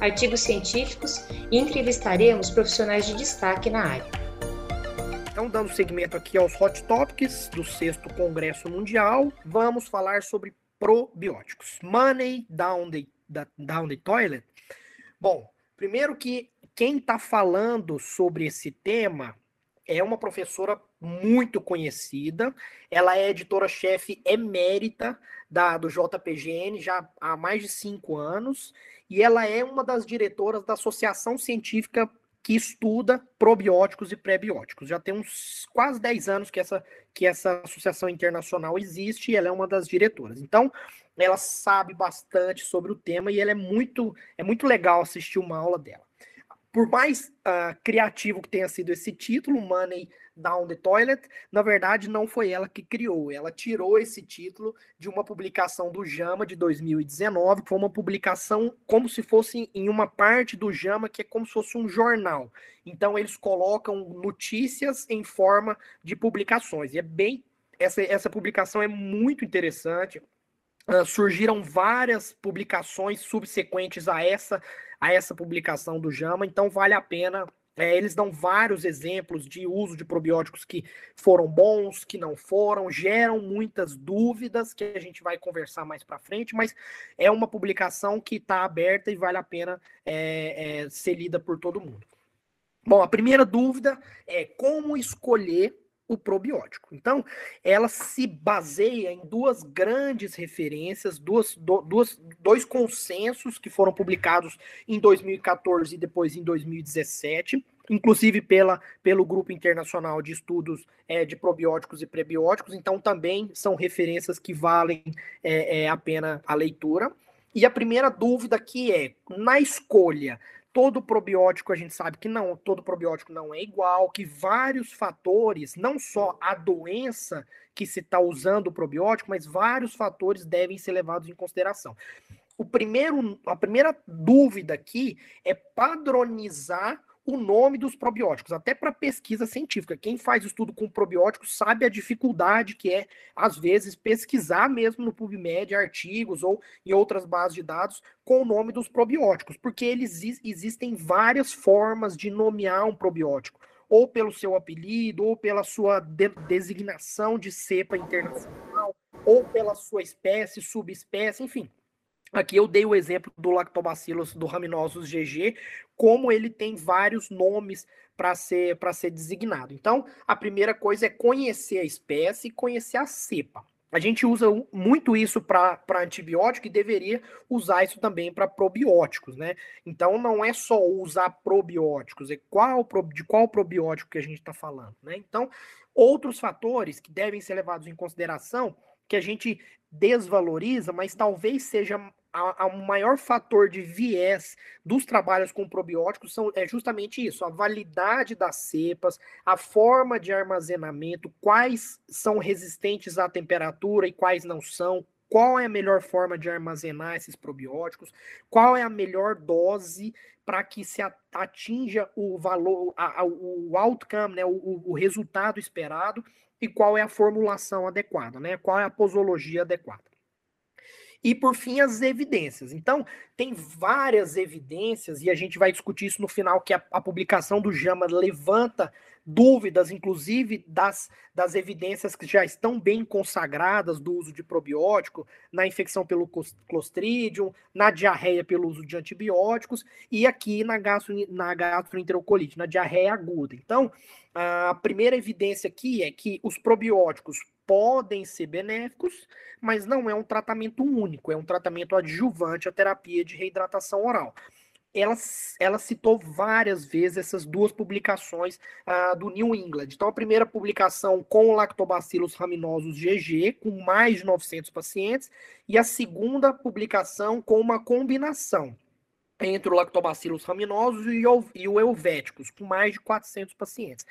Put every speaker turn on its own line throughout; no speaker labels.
artigos científicos e entrevistaremos profissionais de destaque na área.
Então, dando seguimento aqui aos hot topics do sexto Congresso Mundial, vamos falar sobre probióticos. Money down the, down the toilet. Bom, primeiro que quem está falando sobre esse tema é uma professora muito conhecida. Ela é editora-chefe emérita da, do JPGN já há mais de cinco anos. E ela é uma das diretoras da Associação Científica que estuda probióticos e prebióticos. Já tem uns quase 10 anos que essa, que essa associação internacional existe e ela é uma das diretoras. Então, ela sabe bastante sobre o tema e ela é muito, é muito legal assistir uma aula dela. Por mais uh, criativo que tenha sido esse título, Money Down the Toilet, na verdade não foi ela que criou. Ela tirou esse título de uma publicação do Jama de 2019, que foi uma publicação como se fosse em uma parte do Jama que é como se fosse um jornal. Então eles colocam notícias em forma de publicações. E é bem essa, essa publicação é muito interessante. Uh, surgiram várias publicações subsequentes a essa a essa publicação do JAMA, então vale a pena. É, eles dão vários exemplos de uso de probióticos que foram bons, que não foram, geram muitas dúvidas que a gente vai conversar mais para frente, mas é uma publicação que está aberta e vale a pena é, é, ser lida por todo mundo. Bom, a primeira dúvida é como escolher o probiótico. Então, ela se baseia em duas grandes referências, duas, do, duas, dois consensos que foram publicados em 2014 e depois em 2017, inclusive pela, pelo Grupo Internacional de Estudos é, de Probióticos e Prebióticos, então também são referências que valem é, é, a pena a leitura. E a primeira dúvida aqui é, na escolha todo probiótico a gente sabe que não, todo probiótico não é igual, que vários fatores, não só a doença que se está usando o probiótico, mas vários fatores devem ser levados em consideração. O primeiro, a primeira dúvida aqui é padronizar o nome dos probióticos, até para pesquisa científica. Quem faz estudo com probióticos sabe a dificuldade que é, às vezes, pesquisar mesmo no PubMed artigos ou em outras bases de dados com o nome dos probióticos, porque eles existem várias formas de nomear um probiótico, ou pelo seu apelido, ou pela sua de designação de cepa internacional, ou pela sua espécie, subespécie, enfim. Aqui eu dei o exemplo do Lactobacillus do Raminosus GG, como ele tem vários nomes para ser para ser designado. Então, a primeira coisa é conhecer a espécie e conhecer a cepa. A gente usa muito isso para antibiótico e deveria usar isso também para probióticos, né? Então não é só usar probióticos, é qual de qual probiótico que a gente está falando, né? Então, outros fatores que devem ser levados em consideração que a gente desvaloriza, mas talvez seja o maior fator de viés dos trabalhos com probióticos são, é justamente isso: a validade das cepas, a forma de armazenamento, quais são resistentes à temperatura e quais não são, qual é a melhor forma de armazenar esses probióticos, qual é a melhor dose para que se atinja o valor, a, a, o outcome, né, o, o resultado esperado e qual é a formulação adequada, né? Qual é a posologia adequada. E por fim, as evidências. Então, tem várias evidências, e a gente vai discutir isso no final, que a, a publicação do JAMA levanta dúvidas, inclusive das, das evidências que já estão bem consagradas do uso de probiótico na infecção pelo Clostridium, na diarreia pelo uso de antibióticos e aqui na, gastro, na gastroenterocolite, na diarreia aguda. Então, a primeira evidência aqui é que os probióticos podem ser benéficos, mas não é um tratamento único, é um tratamento adjuvante à terapia de reidratação oral ela, ela citou várias vezes essas duas publicações uh, do New England. Então, a primeira publicação com o Lactobacillus raminosus GG, com mais de 900 pacientes, e a segunda publicação com uma combinação entre o Lactobacillus raminosus e o, Helvéticos, com mais de 400 pacientes.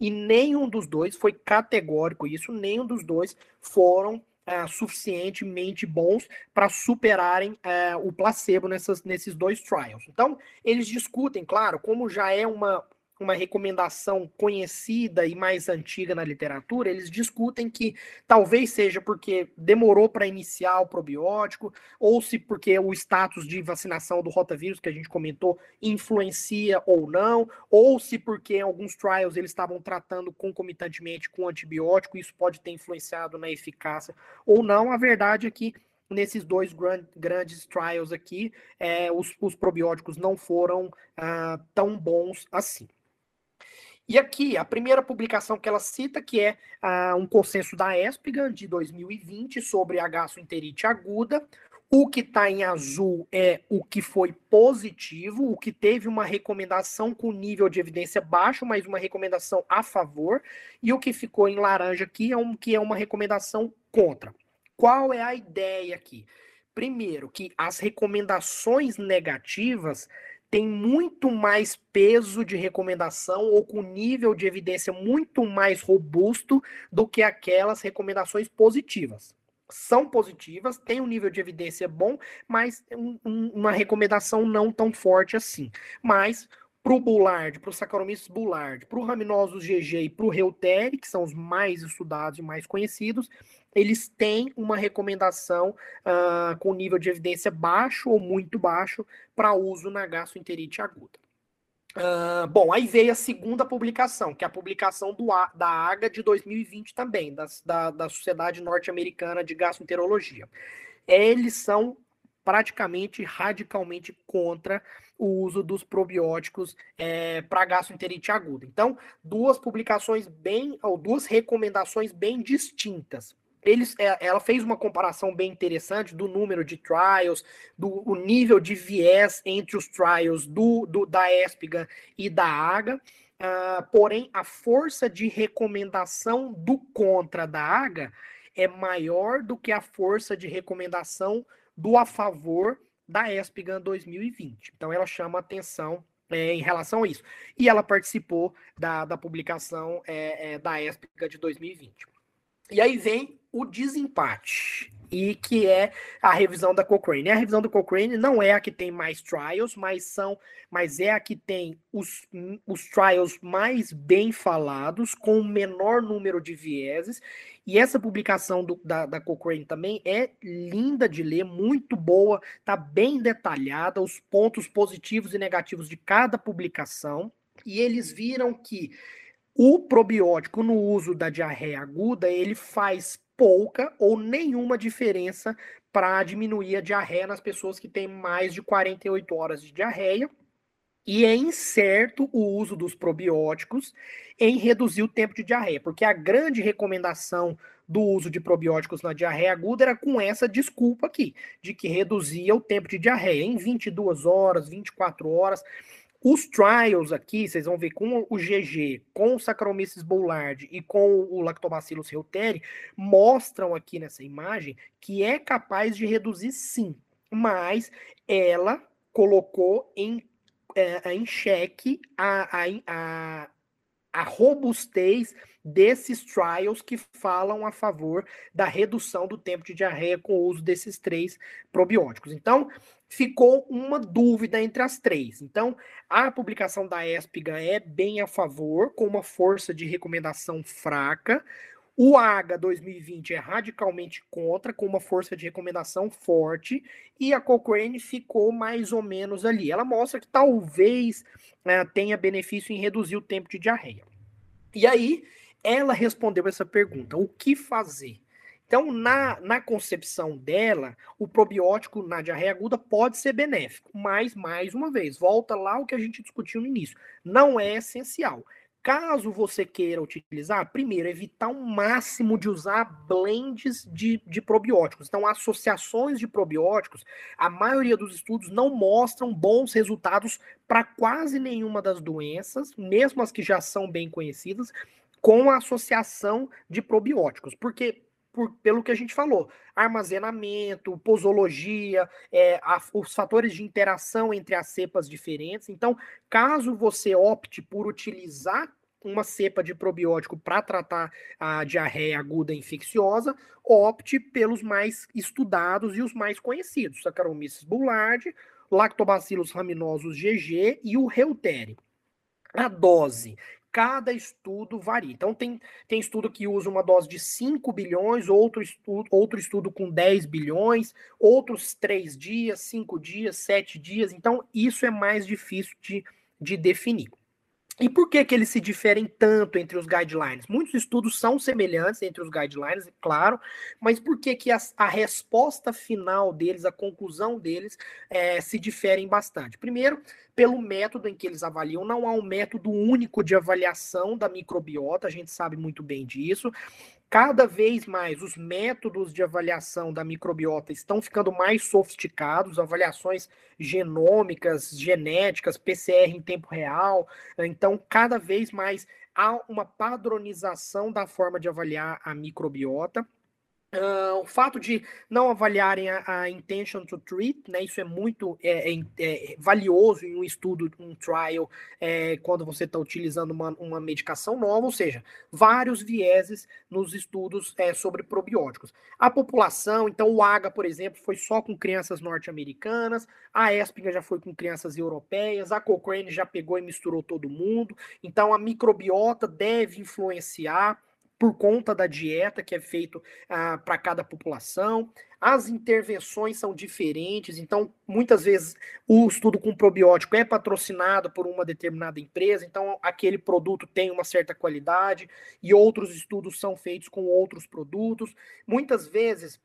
E nenhum dos dois foi categórico isso, nenhum dos dois foram é, suficientemente bons para superarem é, o placebo nessas, nesses dois trials. Então, eles discutem, claro, como já é uma, uma recomendação conhecida e mais antiga na literatura, eles discutem que talvez seja porque demorou para iniciar o probiótico, ou se porque o status de vacinação do rotavírus que a gente comentou influencia ou não, ou se porque em alguns trials eles estavam tratando concomitantemente com antibiótico, isso pode ter influenciado na eficácia ou não. A verdade é que nesses dois grand, grandes trials aqui, é, os, os, probióticos não foram ah, tão bons assim. E aqui, a primeira publicação que ela cita, que é um consenso da ESPGA de 2020 sobre a gastroenterite aguda. O que está em azul é o que foi positivo, o que teve uma recomendação com nível de evidência baixo, mas uma recomendação a favor. E o que ficou em laranja aqui é um que é uma recomendação contra. Qual é a ideia aqui? Primeiro, que as recomendações negativas tem muito mais peso de recomendação ou com nível de evidência muito mais robusto do que aquelas recomendações positivas. São positivas, têm um nível de evidência bom, mas um, um, uma recomendação não tão forte assim. Mas para o Bullard, para o Saccharomyces Bullard, para o Raminosus GG e para o Reuteri, que são os mais estudados e mais conhecidos, eles têm uma recomendação uh, com nível de evidência baixo ou muito baixo para uso na gastroenterite aguda. Uh, bom, aí veio a segunda publicação, que é a publicação do, da AGA de 2020 também, das, da, da Sociedade Norte-Americana de Gastroenterologia. Eles são praticamente radicalmente contra o uso dos probióticos é, para gastroenterite aguda. Então, duas publicações bem, ou duas recomendações bem distintas eles, é, ela fez uma comparação bem interessante do número de trials, do o nível de viés entre os trials do, do da ESPGA e da AGA. Uh, porém, a força de recomendação do contra da AGA é maior do que a força de recomendação do a favor da ESPGA 2020. Então, ela chama atenção é, em relação a isso. E ela participou da, da publicação é, é, da ESPGA de 2020. E aí vem o desempate, e que é a revisão da Cochrane. A revisão da Cochrane não é a que tem mais trials, mas são, mas é a que tem os, os trials mais bem falados, com o menor número de vieses. E essa publicação do, da, da Cochrane também é linda de ler, muito boa, tá bem detalhada, os pontos positivos e negativos de cada publicação. E eles viram que o probiótico no uso da diarreia aguda, ele faz pouca ou nenhuma diferença para diminuir a diarreia nas pessoas que têm mais de 48 horas de diarreia. E é incerto o uso dos probióticos em reduzir o tempo de diarreia, porque a grande recomendação do uso de probióticos na diarreia aguda era com essa desculpa aqui, de que reduzia o tempo de diarreia em 22 horas, 24 horas. Os trials aqui, vocês vão ver com o GG, com o Saccharomyces boulardii e com o Lactobacillus reuteri, mostram aqui nessa imagem que é capaz de reduzir sim, mas ela colocou em, é, em xeque a, a, a, a robustez desses trials que falam a favor da redução do tempo de diarreia com o uso desses três probióticos. Então, ficou uma dúvida entre as três. Então, a publicação da ESPGA é bem a favor, com uma força de recomendação fraca. O AGA 2020 é radicalmente contra, com uma força de recomendação forte, e a Cochrane ficou mais ou menos ali. Ela mostra que talvez né, tenha benefício em reduzir o tempo de diarreia. E aí, ela respondeu essa pergunta: o que fazer? Então, na, na concepção dela, o probiótico na diarreia aguda pode ser benéfico, mas, mais uma vez, volta lá o que a gente discutiu no início: não é essencial. Caso você queira utilizar, primeiro, evitar o máximo de usar blends de, de probióticos. Então, associações de probióticos, a maioria dos estudos não mostram bons resultados para quase nenhuma das doenças, mesmo as que já são bem conhecidas, com a associação de probióticos. Porque por, pelo que a gente falou: armazenamento, posologia, é, a, os fatores de interação entre as cepas diferentes. Então, caso você opte por utilizar uma cepa de probiótico para tratar a diarreia aguda infecciosa, opte pelos mais estudados e os mais conhecidos: Saccharomyces boulardii, Lactobacillus rhamnosus GG e o Reutere. A dose cada estudo varia. Então, tem, tem estudo que usa uma dose de 5 bilhões, outro estudo, outro estudo com 10 bilhões, outros 3 dias, 5 dias, 7 dias. Então, isso é mais difícil de, de definir. E por que, que eles se diferem tanto entre os guidelines? Muitos estudos são semelhantes entre os guidelines, claro, mas por que, que a, a resposta final deles, a conclusão deles, é, se diferem bastante? Primeiro, pelo método em que eles avaliam, não há um método único de avaliação da microbiota, a gente sabe muito bem disso cada vez mais os métodos de avaliação da microbiota estão ficando mais sofisticados, avaliações genômicas, genéticas, PCR em tempo real. Então, cada vez mais há uma padronização da forma de avaliar a microbiota. Uh, o fato de não avaliarem a, a, intention to treat, né, isso é muito é, é, é valioso em um estudo, um trial, é, quando você está utilizando uma, uma, medicação nova, ou seja, vários vieses nos estudos é, sobre probióticos. A população, então o AGA, por exemplo, foi só com crianças norte-americanas, a ESPIGA já foi com crianças europeias, a Cochrane já pegou e misturou todo mundo, então a microbiota deve influenciar por conta da dieta que é feito ah, para cada população. As intervenções são diferentes, então muitas vezes o estudo com probiótico é patrocinado por uma determinada empresa, então aquele produto tem uma certa qualidade e outros estudos são feitos com outros produtos. Muitas vezes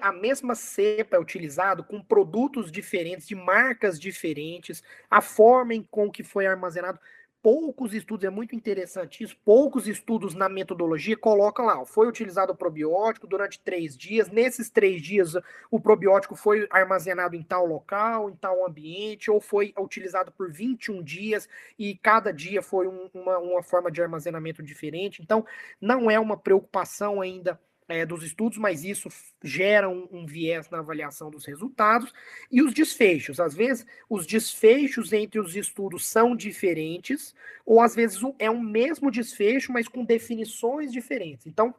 a mesma cepa é utilizado com produtos diferentes, de marcas diferentes, a forma em com que foi armazenado poucos estudos, é muito interessante isso, poucos estudos na metodologia colocam lá, foi utilizado o probiótico durante três dias, nesses três dias o probiótico foi armazenado em tal local, em tal ambiente, ou foi utilizado por 21 dias e cada dia foi um, uma, uma forma de armazenamento diferente, então não é uma preocupação ainda é, dos estudos, mas isso gera um, um, viés na avaliação dos resultados. E os desfechos. Às vezes, os desfechos entre os estudos são diferentes, ou às vezes é um mesmo desfecho, mas com definições diferentes. Então,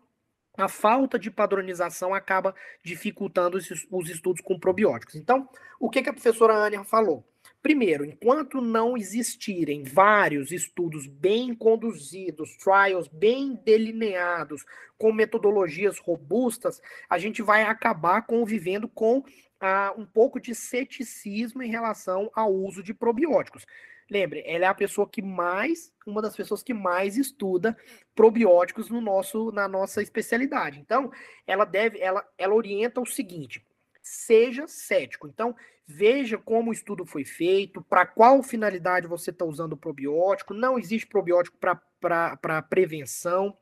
a falta de padronização acaba dificultando os estudos com probióticos. Então, o que, que a professora Ania falou? Primeiro, enquanto não existirem vários estudos bem conduzidos, trials bem delineados, com metodologias robustas, a gente vai acabar convivendo com ah, um pouco de ceticismo em relação ao uso de probióticos. Lembre, ela é a pessoa que mais, uma das pessoas que mais estuda probióticos no nosso, na nossa especialidade. Então, ela deve, ela, ela orienta o seguinte: seja cético. Então, veja como o estudo foi feito, para qual finalidade você está usando o probiótico. Não existe probiótico para prevenção.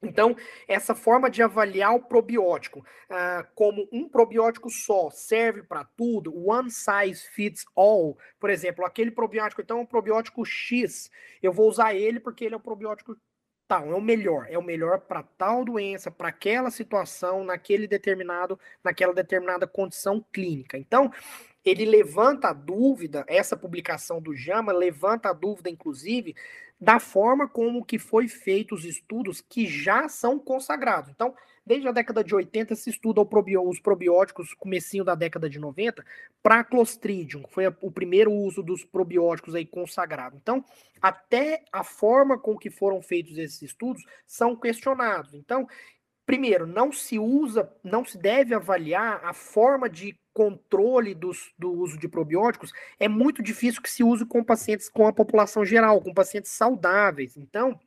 Então, essa forma de avaliar o probiótico uh, como um probiótico só serve para tudo, one size fits all, por exemplo, aquele probiótico, então, é um probiótico X, eu vou usar ele porque ele é o probiótico tal, é o melhor, é o melhor para tal doença, para aquela situação, naquele determinado, naquela determinada condição clínica. Então, ele levanta a dúvida, essa publicação do JAMA levanta a dúvida, inclusive, da forma como que foi feito os estudos que já são consagrados. Então, Desde a década de 80 se estuda os probióticos, comecinho da década de 90, para Clostridium, que foi o primeiro uso dos probióticos aí consagrado. Então, até a forma com que foram feitos esses estudos são questionados. Então, primeiro, não se usa, não se deve avaliar a forma de controle dos, do uso de probióticos. É muito difícil que se use com pacientes com a população geral, com pacientes saudáveis. Então,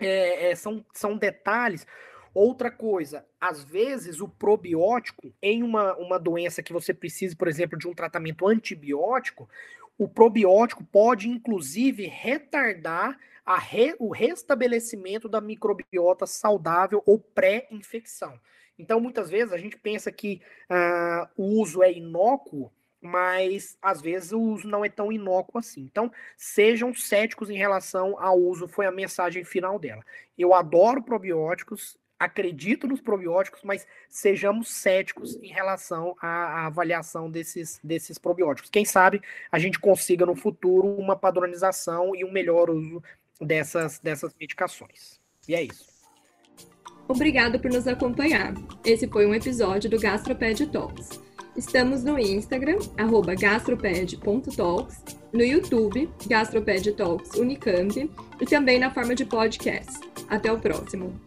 é, é, são, são detalhes Outra coisa, às vezes o probiótico, em uma, uma doença que você precise, por exemplo, de um tratamento antibiótico, o probiótico pode, inclusive, retardar re, o restabelecimento da microbiota saudável ou pré-infecção. Então, muitas vezes, a gente pensa que uh, o uso é inócuo, mas às vezes o uso não é tão inócuo assim. Então, sejam céticos em relação ao uso, foi a mensagem final dela. Eu adoro probióticos, acredito nos probióticos, mas sejamos céticos em relação à, à, avaliação desses, desses probióticos. Quem sabe a gente consiga no futuro uma padronização e um melhor uso dessas, dessas medicações. E é isso.
Obrigado por nos acompanhar. Esse foi um episódio do Gastroped Talks. Estamos no Instagram, gastroped.talks, no YouTube, Gastroped Talks Unicamp, e também na forma de podcast. Até o próximo.